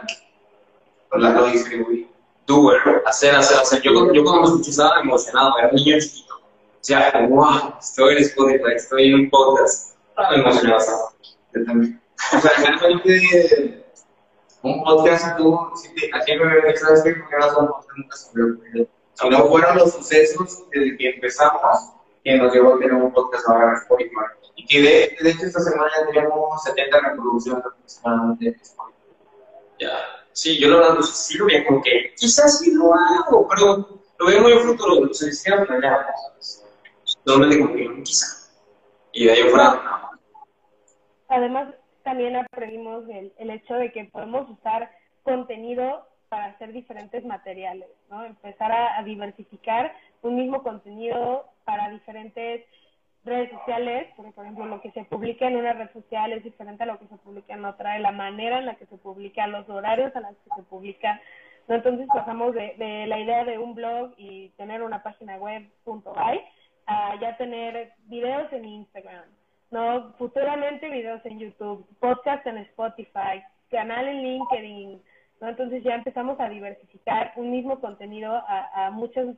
Speaker 3: pues la lo distribuí
Speaker 1: doer, hacer, hacer, hacer. Yo, yo cuando me escuché estaba emocionado, era un niño chiquito. O sea, wow, estoy en Spotify, estoy en un podcast. Estaba emocionado.
Speaker 3: Yo también. O sea, realmente, un podcast, tú, aquí me ¿sabes qué? Porque no son podcast nunca se Si no fueron los sucesos desde que empezamos, que nos llevó a tener un podcast ahora en Spotify. Y que de, de hecho esta semana ya tenemos 70 reproducciones aproximadamente en Spotify.
Speaker 1: Ya. Sí, yo lo verdad pues, sí lo veo como que quizás sí lo hago, pero lo veo muy en futuro, no sé si sea planeado, ¿sabes? Solamente como que quizá. Y de ahí fuera,
Speaker 2: Además, también aprendimos el, el hecho de que podemos usar contenido para hacer diferentes materiales, ¿no? Empezar a, a diversificar un mismo contenido para diferentes redes sociales, porque por ejemplo lo que se publica en una red social es diferente a lo que se publica en otra, la manera en la que se publica, los horarios a los que se publica. ¿no? Entonces pasamos de, la idea de un blog y tener una página web punto a ya tener videos en Instagram, ¿no? Futuramente videos en YouTube, podcast en Spotify, canal en LinkedIn, ¿no? Entonces ya empezamos a diversificar un mismo contenido a, a muchos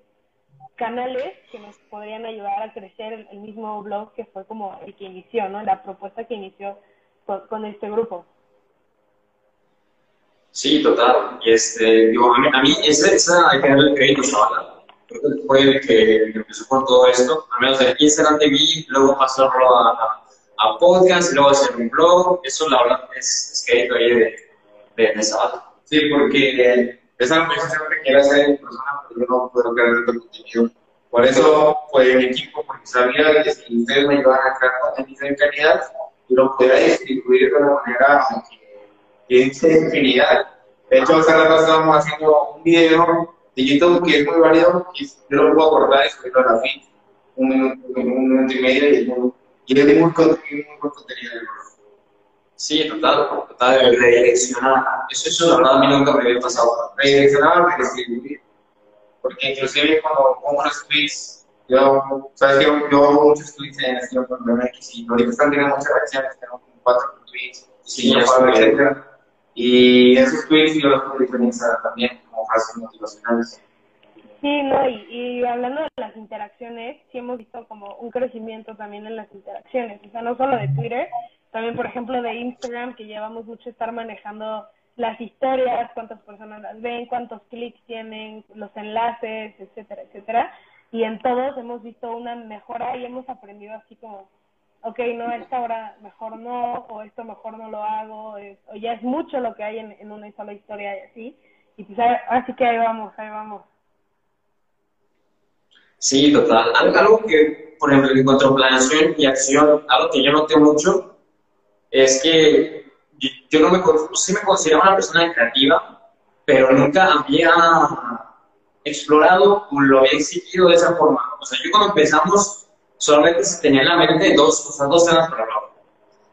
Speaker 2: canales que nos podrían ayudar a crecer el, mismo blog que fue como el que inició, ¿no? La propuesta que inició con, este grupo.
Speaker 1: Sí, total. Y este, digo, a mí, a mí esa, esa hay que darle el crédito a Creo que fue el que, empezó con todo esto. Al menos en Instagram TV, luego pasó a, a, podcast, luego a hacer un blog. Eso, la verdad, es, es crédito ahí de, de, de
Speaker 3: Sí, porque es siempre que quiero hacer en persona, pero yo no puedo crear tanto contenido. Por eso fue mi equipo, porque sabía que si ustedes me iban a crear contenido de calidad, lo podía distribuir de una manera que tiene infinidad. De hecho, hace rato estábamos haciendo un video de YouTube que es muy válido, y yo lo puedo acordar y subirlo a la fin, un minuto, un minuto y medio, y, es muy, muy, muy, muy contenido.
Speaker 1: Sí, total, total, redireccionar. Eso, eso la verdad a mí nunca me había pasado.
Speaker 3: Redireccionar redistribuir. Porque inclusive cuando pongo los tweets, yo, sabes que yo, hago muchos tweets en el con MX y ahorita están teniendo muchas reacciones, tengo como cuatro tweets,
Speaker 1: sí,
Speaker 3: etcétera. Y esos tweets yo los publico en Instagram también, como frases motivacionales.
Speaker 2: Sí, no, y, y, hablando de las interacciones, sí hemos visto como un crecimiento también en las interacciones, o sea, no solo de Twitter, también, por ejemplo, de Instagram, que llevamos mucho estar manejando las historias, cuántas personas las ven, cuántos clics tienen, los enlaces, etcétera, etcétera. Y en todos hemos visto una mejora y hemos aprendido así como, ok, no, esta hora mejor no, o esto mejor no lo hago, o ya es mucho lo que hay en, en una sola historia y así. Y pues así que ahí vamos, ahí vamos.
Speaker 1: Sí, total. Algo que, por ejemplo, en cuanto a planeación y acción, algo que yo noté mucho es que yo no me, sí me considero una persona creativa, pero nunca había explorado o lo había exigido de esa forma. O sea, yo cuando empezamos solamente tenía en la mente dos, o sea, dos temas para hablar.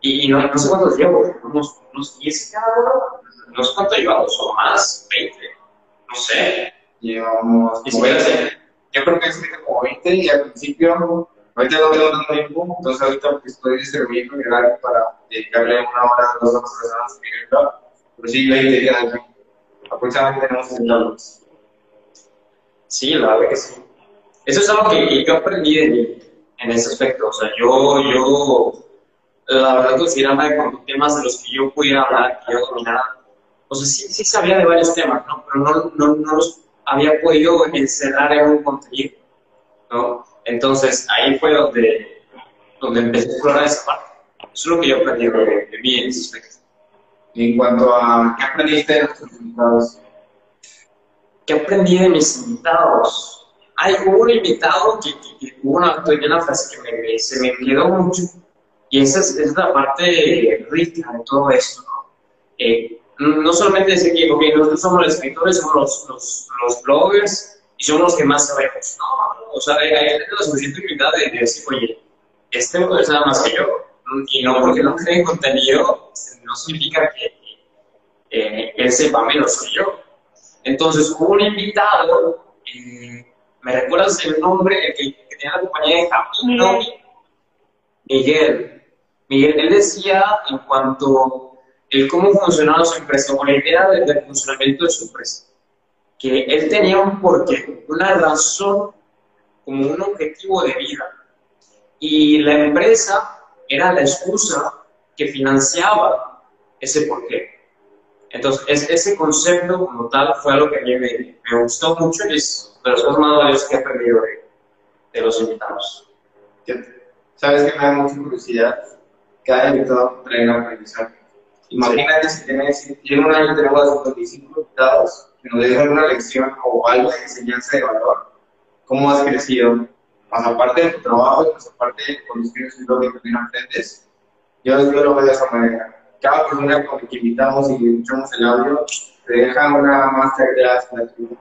Speaker 1: Y, no, no, sé cuántos llevo, unos, unos 10 cada uno, no sé cuánto llevamos, o más, 20, no sé.
Speaker 3: Llevamos, yo creo que es como 20 y al principio Ahorita no tengo tanto tiempo, entonces ahorita pues, estoy distribuyendo mi horario para dedicarle una hora, dos horas personas a el blog. Pero sí, 20 días al mes. Aproximadamente tenemos 60 blogs.
Speaker 1: Sí, la verdad que sí. Eso es algo que, yo aprendí de en ese aspecto. O sea, yo, yo la verdad consideraba con temas de los que yo pudiera hablar, que yo dominara. O sea, sí, sí sabía de varios temas, ¿no? Pero no, no, no los había podido encerrar en un contenido, ¿no? Entonces, ahí fue donde, donde empecé a explorar esa parte. Eso es lo que yo aprendí de, de mí en ese aspecto.
Speaker 3: En cuanto a qué aprendiste de tus invitados.
Speaker 1: ¿Qué aprendí de mis invitados? Hay un invitado que, que, hubo una, una, frase que me, se me quedó mucho. Y esa es, es la parte rica de todo esto. ¿no? Eh, no solamente decir que nosotros somos los escritores, somos los, los, los bloggers, y somos los que más sabemos. No, o sea, hay, hay la suficiente humildad de, decir, oye, este no sabe más que yo. Y no porque no cree contenido, no significa que eh, él sepa menos que yo. Entonces, hubo un invitado, eh, ¿me recuerdas el nombre? El que, que tenía la compañía de Camino, Miguel. Miguel, él decía en cuanto a cómo funcionaba su empresa, o la idea del funcionamiento de su empresa que él tenía un porqué, una razón como un objetivo de vida. Y la empresa era la excusa que financiaba ese porqué. Entonces, ese concepto como tal fue algo que a mí me, me gustó mucho y es de los más que he aprendido de, de los invitados.
Speaker 3: ¿Sabes que me da mucha curiosidad? Cada invitado trae un aprendizaje. Imagínate si tienes, en un año tenemos 25 invitados que nos dejan una lección o algo de enseñanza de valor, cómo has crecido, más aparte de tu trabajo, más aparte de los estudios y lo que también aprendes, yo, lo veo de esa manera. Cada persona con la que invitamos y escuchamos el audio te deja una masterclass gratuita.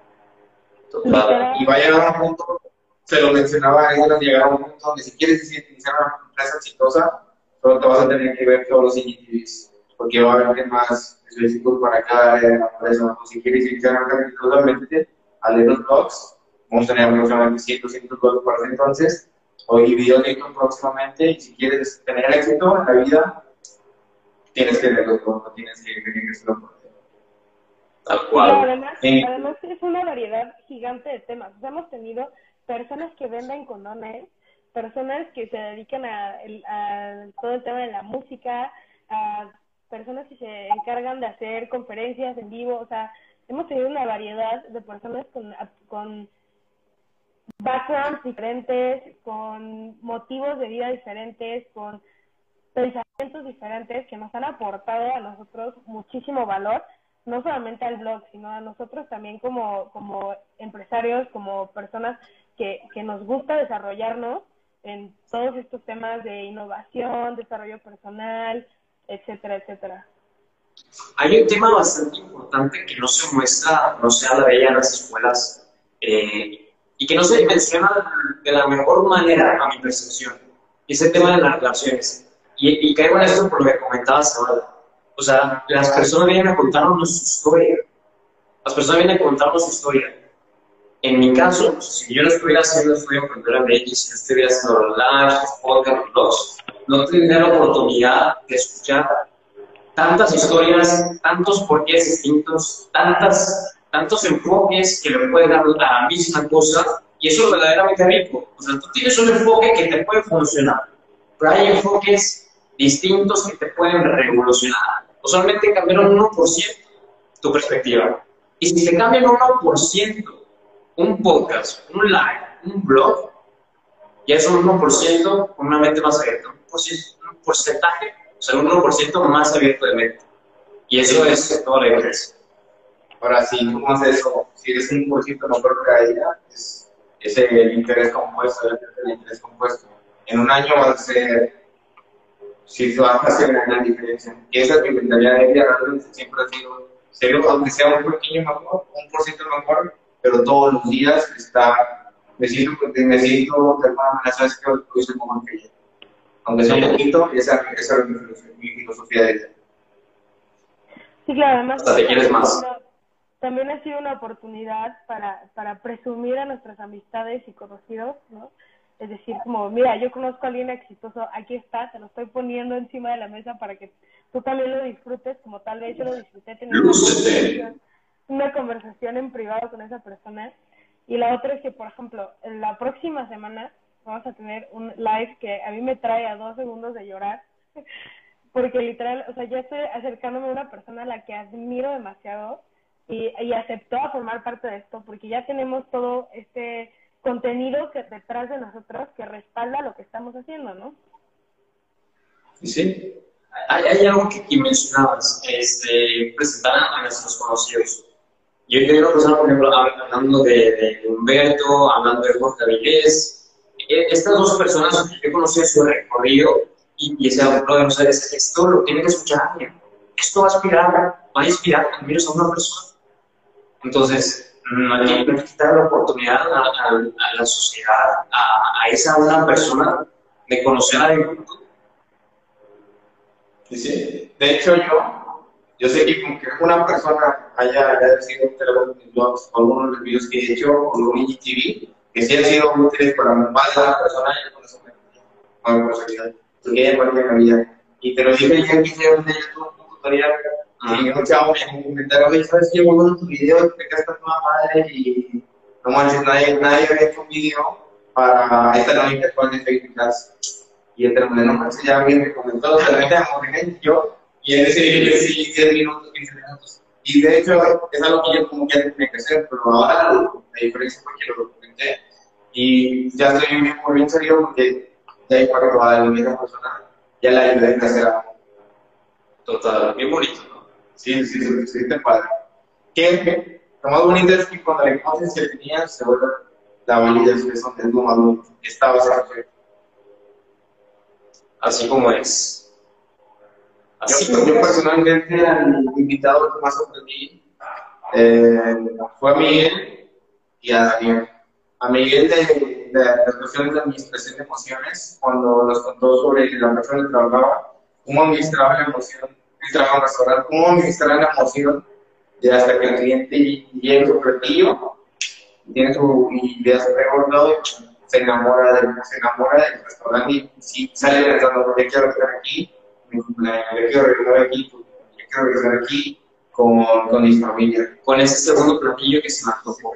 Speaker 3: Y va a llegar a un punto, se lo mencionaba a ellos, llegar a un punto donde si quieres iniciar una empresa exitosa, solo te vas a tener que ver todos los IGTVs, porque va a haber más específicos para cada área de la empresa. Si quieres iniciar exitosamente, a leer los blogs, vamos a tener aproximadamente 100, 200 blogs para ese entonces, o videos de YouTube próximamente, y si quieres tener éxito en la vida, tienes que leer los blogs, no tienes que por
Speaker 2: Tal cual. además, además es una variedad gigante de temas. hemos tenido personas que venden condones, personas que se dedican a, todo el tema de la música, a personas que se encargan de hacer conferencias en vivo, o sea, hemos tenido una variedad de personas con, con backgrounds diferentes, con motivos de vida diferentes, con pensamientos diferentes que nos han aportado a nosotros muchísimo valor, no solamente al blog, sino a nosotros también como, como empresarios, como personas que, que nos gusta desarrollarnos en todos estos temas de innovación, desarrollo personal, etcétera, etcétera.
Speaker 1: Hay un tema bastante importante que no se muestra, no se habla de ella en las escuelas eh, y que no se menciona de la mejor manera a mi percepción. Es el tema de las relaciones. Y, y caigo en esto por lo que comentabas ahora. O sea, las personas vienen a contarnos su historia. Las personas vienen a contarnos su historia. En mi caso, si yo no estuviera haciendo estudio en Cultura MX, si no estuviera haciendo lives, podcasts, blogs, no tendría la oportunidad de escuchar tantas historias, tantos porqués distintos, tantas, tantos enfoques que le pueden dar a la misma cosa, y eso es verdaderamente rico. O sea, tú tienes un enfoque que te puede funcionar, pero hay enfoques distintos que te pueden revolucionar. O solamente cambiar un 1% tu perspectiva. Y si te cambian un 1%, un podcast, un live, un blog, ya es un 1% con una mente más abierta, porcentaje, o sea, un 1% más abierto de mente. Y eso es toda la diferencia.
Speaker 3: Ahora, si tú haces eso, si eres un 1% mejor cada día, es, es el interés compuesto, el interés compuesto. En un año va a ser, si vas a hacer una gran diferencia. Y esa es mi mentalidad de vida, realmente siempre ha sido, serio, aunque sea un pequeño mejor, un por ciento mejor, pero todos los días está, me siento, me siento de alguna manera, sabes que lo hice como que aunque sea un poquito, esa, esa es mi filosofía de vida.
Speaker 2: Sí, claro, además.
Speaker 1: te quieres más.
Speaker 2: También ha sido una oportunidad para, para presumir a nuestras amistades y conocidos, ¿no? Es decir, como, mira, yo conozco a alguien exitoso, aquí está, te lo estoy poniendo encima de la mesa para que tú también lo disfrutes, como tal vez yo lo disfruté teniendo una conversación en privado con esa persona. Y la otra es que, por ejemplo, en la próxima semana vamos a tener un live que a mí me trae a dos segundos de llorar, porque literal, o sea, ya estoy acercándome a una persona a la que admiro demasiado y, y aceptó a formar parte de esto, porque ya tenemos todo este contenido que detrás de nosotros que respalda lo que estamos haciendo, ¿no?
Speaker 1: Sí, hay, hay algo que, que mencionabas, este, presentar a nuestros conocidos. Yo quiero persona, por ejemplo, hablando de, de, Humberto, hablando de Jorge Avilés, estas dos personas, yo conocí su recorrido y, y ese o sea, esto lo tiene que escuchar alguien. Esto va a inspirar, va a inspirar a una persona. Entonces, no hay que quitar la oportunidad a, a, la sociedad, a, a, esa una persona de conocer a alguien.
Speaker 3: Sí, sí. De hecho, yo yo sé que como que una persona haya, haya sido teléfono de algunos de los videos que he hecho o los IGTV, que sí han sido útiles para más de una persona, y con eso me ella parte de la vida. Y te lo dije ya que hice un tutorial y un chavo en un comentario, oye, ¿sabes qué? Muy bueno tu video, te quedaste toda madre y no manches, nadie, nadie había hecho un video para esta herramienta actual de Facebook Y entre los no manches, ya alguien me comentó, de repente, yo y en ese video sí 10 minutos, 15 minutos. Y de hecho, es algo que yo como que tenía que hacer, pero ahora la diferencia fue que lo documenté. Y ya estoy muy bien serio porque ya hay para la misma persona, ya la ayudé a algo.
Speaker 1: Total, bien bonito, ¿no?
Speaker 3: Sí, sí, sí, sí, te padre. Que lo más bonito es que cuando la hipótesis que tenías se vuelve la validez que son del número estabas
Speaker 1: Así como es.
Speaker 3: Así yo, yo personalmente al invitado que más sorprendí eh, fue a Miguel y a Daniel. A Miguel de, las cuestiones de administración de emociones, cuando nos contó sobre la persona que trabajaba, cómo administraba la emoción, trabajaba en un restaurante, cómo administrar la emoción de hasta que el cliente llegue su platillo, tiene su idea súper todo, se enamora, del, se enamora del restaurante y si sale pensando, yo quiero estar aquí, yo quiero regresar aquí, yo quiero regresar aquí, con, con mi familia, con ese segundo platillo que se me antojó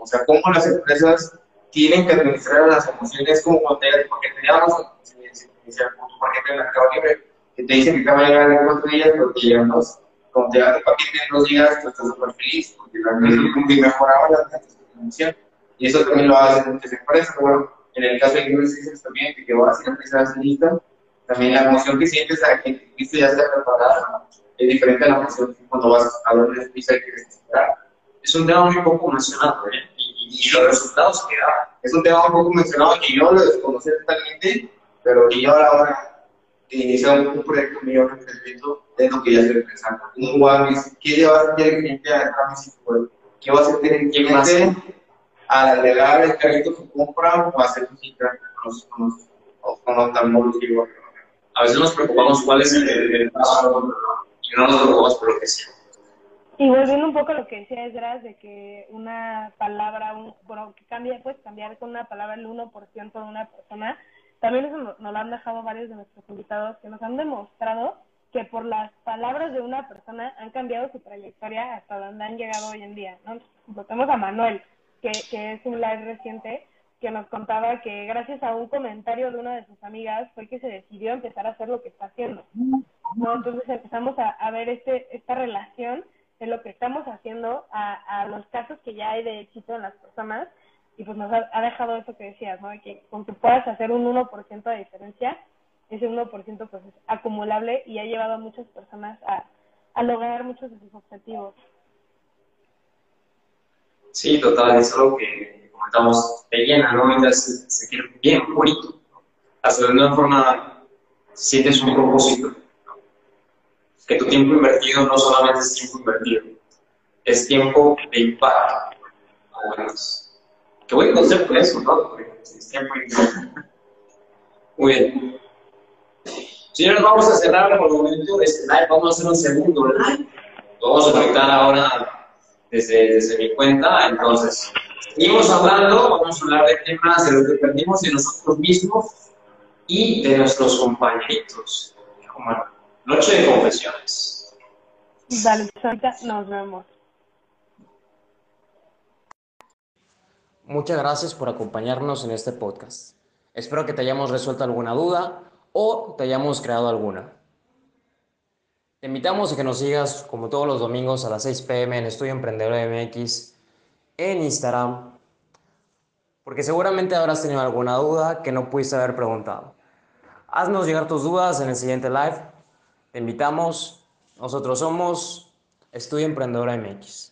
Speaker 3: O sea, cómo las empresas tienen que administrar las emociones como cuando porque teníamos, por ejemplo, en la Mercado Libre, que te dicen que te va a llegar en cuatro días, porque llegan dos. Como te dan el paquete en dos días, tú estás súper feliz, porque realmente mejoraba la emoción. Y eso también lo hacen muchas empresas. Bueno, en el caso de Inglés también, que vas a empezar a lista, también la emoción que sientes a que ya está preparada es diferente a la emoción cuando vas a ver una pizza y quieres esperar.
Speaker 1: Es un tema muy poco mencionado, ¿eh? Y, los resultados que da.
Speaker 3: Es un tema muy poco mencionado que yo lo desconocí totalmente, pero que yo a la hora de iniciar un, proyecto mío de emprendimiento es lo que ya estoy pensando. Un Wamis, ¿qué lleva a hacer el cliente a entrar ¿Qué va a hacer el cliente al agregar el carrito que compra o hacer un cita con los, con los, con los
Speaker 1: A veces nos preocupamos cuál es el paso no nos preocupamos por lo que sea.
Speaker 2: Y volviendo un poco a lo que decía Esdras, de que una palabra, un, bueno, que cambia, pues cambiar con una palabra el 1% de una persona, también eso nos, lo han dejado varios de nuestros invitados que nos han demostrado que por las palabras de una persona han cambiado su trayectoria hasta donde han llegado hoy en día. ¿no? tenemos a Manuel, que, que es un live reciente, que nos contaba que gracias a un comentario de una de sus amigas fue que se decidió empezar a hacer lo que está haciendo. Entonces empezamos a, ver este, esta relación de lo que estamos haciendo a, los casos que ya hay de éxito en las personas y pues nos ha, dejado eso que decías, ¿no? Que con que puedas hacer un 1% de diferencia, ese 1% pues es acumulable y ha llevado a muchas personas a, a lograr muchos de sus objetivos.
Speaker 1: Sí, total, es algo que comentamos, te llena, ¿no? Y te hace bien, bonito. Hasta de una forma sientes un propósito. Que tu tiempo invertido no solamente es tiempo invertido, es tiempo de impacto. Qué buen concepto eso, ¿no? Es tiempo invertido. Muy bien. Señores, vamos a cerrar por el momento este live. Vamos a hacer un segundo live. Vamos a conectar ahora desde, desde mi cuenta. Entonces, Seguimos hablando, vamos a hablar de temas de lo que aprendimos de nosotros mismos y de nuestros compañeritos. Como noche de confesiones.
Speaker 2: Dale, ahorita nos vemos.
Speaker 4: Muchas gracias por acompañarnos en este podcast. Espero que te hayamos resuelto alguna duda o te hayamos creado alguna. Te invitamos a que nos sigas como todos los domingos a las 6 pm en Estudio Emprendedor MX en Instagram, porque seguramente habrás tenido alguna duda que no pudiste haber preguntado. Haznos llegar tus dudas en el siguiente live. Te invitamos. Nosotros somos Estudio Emprendedora MX.